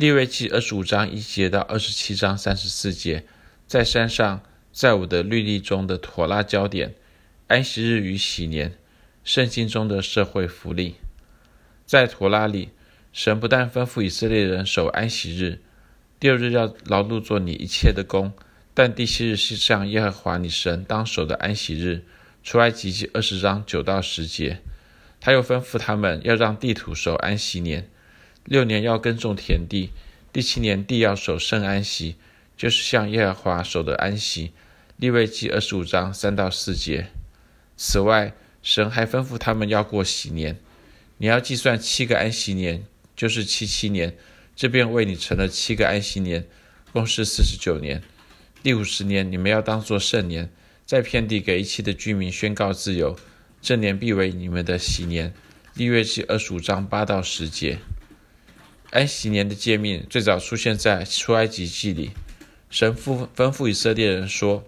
利未记二十五章一节到二十七章三十四节，在山上，在我的律例中的妥拉焦点，安息日与喜年，圣经中的社会福利，在妥拉里，神不但吩咐以色列人守安息日，第二日要劳碌做你一切的工，但第七日是向耶和华你神当守的安息日。出埃及记二十章九到十节，他又吩咐他们要让地土守安息年，六年要耕种田地，第七年地要守圣安息，就是向耶和华守的安息。利未记二十五章三到四节。此外，神还吩咐他们要过喜年，你要计算七个安息年，就是七七年，这便为你成了七个安息年，共是四十九年。第五十年，你们要当作圣年。在遍地给一切的居民宣告自由，这年必为你们的喜年。利未记二十五章八到十节。安息年的诫命最早出现在出埃及记里，神父吩咐以色列人说：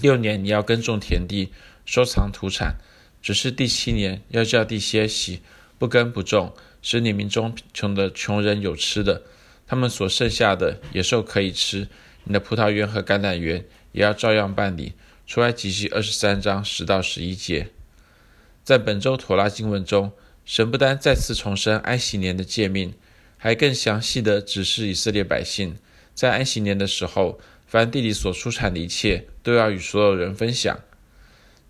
六年你要耕种田地，收藏土产；只是第七年要叫地歇息，不耕不种，使你民中穷的穷人有吃的，他们所剩下的野兽可以吃，你的葡萄园和橄榄园也要照样办理。出埃及记二十三章十到十一节，在本周妥拉经文中，神不单再次重申安息年的诫命，还更详细地指示以色列百姓，在安息年的时候，凡地里所出产的一切，都要与所有人分享。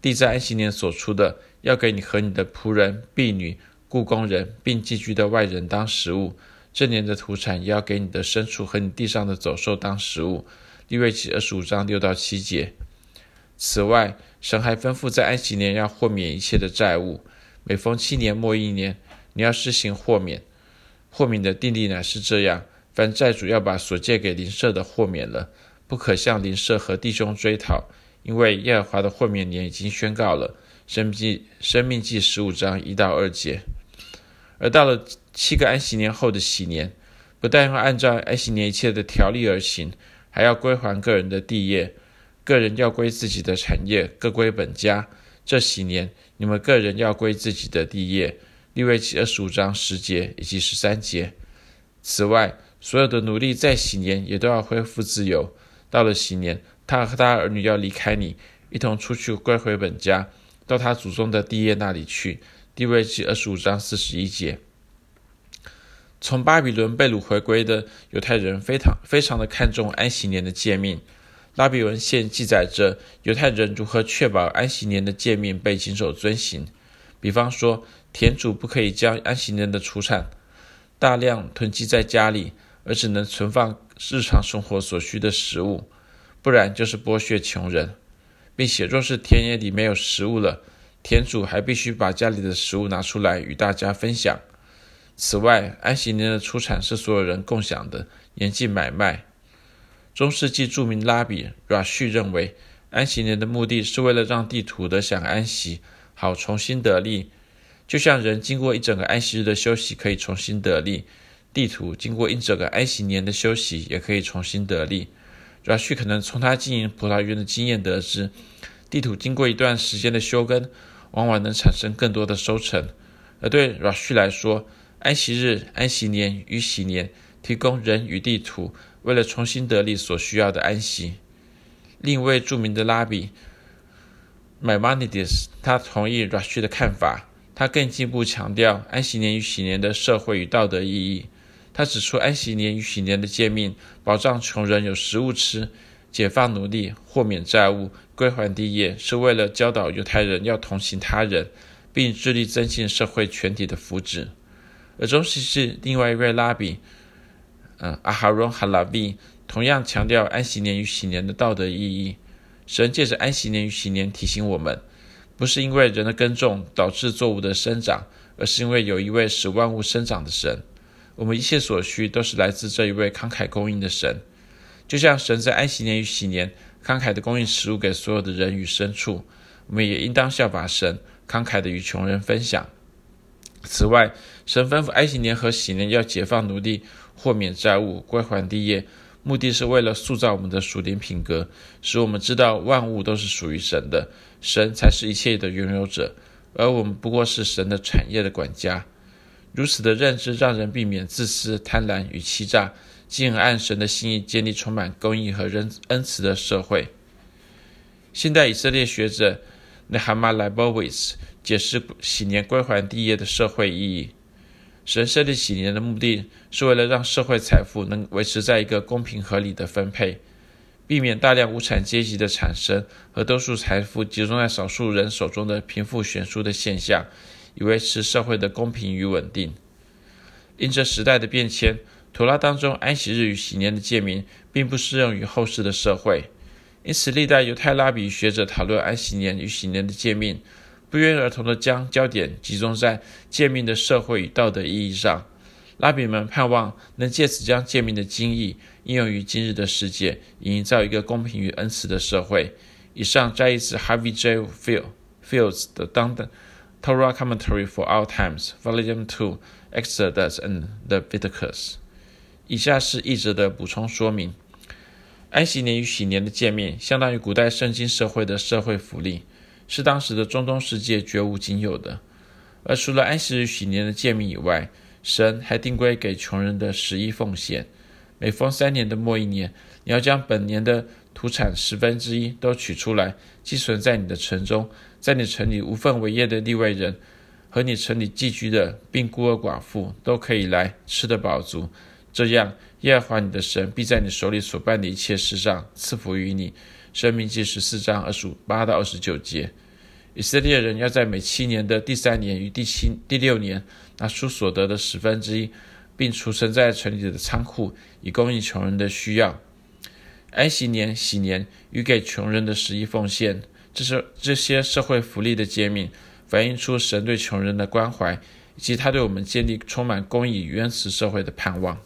地在安息年所出的，要给你和你的仆人、婢女、雇工人，并寄居的外人当食物。这年的土产也要给你的牲畜和你地上的走兽当食物。利未记二十五章六到七节。此外，神还吩咐在安息年要豁免一切的债务。每逢七年末一年，你要施行豁免。豁免的定例乃是这样：凡债主要把所借给邻舍的豁免了，不可向邻舍和弟兄追讨，因为耶和华的豁免年已经宣告了。申命记申命记十五章一到二节。而到了七个安息年后的喜年，不但要按照安息年一切的条例而行，还要归还个人的地业。个人要归自己的产业，各归本家。这喜年，你们个人要归自己的地业。利未记二十五章十节以及十三节。此外，所有的奴隶在喜年也都要恢复自由。到了喜年，他和他儿女要离开你，一同出去归回本家，到他祖宗的地业那里去。利未记二十五章四十一节。从巴比伦被掳回归的犹太人非常非常的看重安息年的诫命。拉比文献记载着犹太人如何确保安息年的诫命被谨守遵行。比方说，田主不可以将安息年的出产大量囤积在家里，而只能存放日常生活所需的食物，不然就是剥削穷人，并且若是田野里没有食物了，田主还必须把家里的食物拿出来与大家分享。此外，安息年的出产是所有人共享的，严禁买卖。中世纪著名拉比 r a 认为，安息年的目的是为了让地土得享安息，好重新得力。就像人经过一整个安息日的休息可以重新得力，地图经过一整个安息年的休息也可以重新得力。Rush 可能从他经营葡萄园的经验得知，地图经过一段时间的休耕，往往能产生更多的收成。而对 Rush 来说，安息日、安息年与喜年提供人与地图。为了重新得力所需要的安息，另一位著名的拉比 Maimonides，他同意 Rashi 的看法。他更进一步强调安息年与喜年的社会与道德意义。他指出，安息年与喜年的诫命，保障穷人有食物吃，解放奴隶，豁免债务，归还地业，是为了教导犹太人要同情他人，并致力增进社会全体的福祉。而中世纪另外一位拉比。嗯，阿哈荣哈拉比同样强调安息年与喜年的道德意义。神借着安息年与喜年提醒我们，不是因为人的耕种导致作物的生长，而是因为有一位使万物生长的神。我们一切所需都是来自这一位慷慨供应的神。就像神在安息年与喜年慷慨的供应食物给所有的人与牲畜，我们也应当效法神，慷慨的与穷人分享。此外，神吩咐安息年和喜年要解放奴隶。豁免债务，归还地业，目的是为了塑造我们的属灵品格，使我们知道万物都是属于神的，神才是一切的拥有者，而我们不过是神的产业的管家。如此的认知让人避免自私、贪婪与欺诈，进而按神的心意建立充满公义和恩恩慈的社会。现代以色列学者 Nehemiah Leibowitz 解释禧年归还地业的社会意义。神设立喜年的目的是为了让社会财富能维持在一个公平合理的分配，避免大量无产阶级的产生和多数财富集中在少数人手中的贫富悬殊的现象，以维持社会的公平与稳定。因着时代的变迁，妥拉当中安息日与喜年的界名并不适用于后世的社会，因此历代犹太拉比学者讨论安息年与喜年的界命。不约而同地将焦点集中在诫命的社会与道德意义上，拉比们盼望能借此将诫命的精义应用于今日的世界，营造一个公平与恩慈的社会。以上摘自 Harvey J. Fields 的《当 Torah Commentary for Our Times》Volume Two Exodus and the v i t i c u s。以下是译者的补充说明：安息年与禧年的诫命相当于古代圣经社会的社会福利。是当时的中东世界绝无仅有的。而除了安息日、许年的诫命以外，神还定规给穷人的十一奉献。每逢三年的末一年，你要将本年的土产十分之一都取出来，寄存在你的城中，在你城里无分为业的利外人和你城里寄居的，并孤儿寡妇都可以来吃得饱足。这样，耶和华你的神必在你手里所办的一切事上赐福于你。申命记十四章二十五八到二十九节，以色列人要在每七年的第三年与第七、第六年拿出所得的十分之一，并储存在城里的仓库，以供应穷人的需要。安息年、喜年与给穷人的十一奉献，这是这些社会福利的诫命，反映出神对穷人的关怀，以及他对我们建立充满公义与恩慈社会的盼望。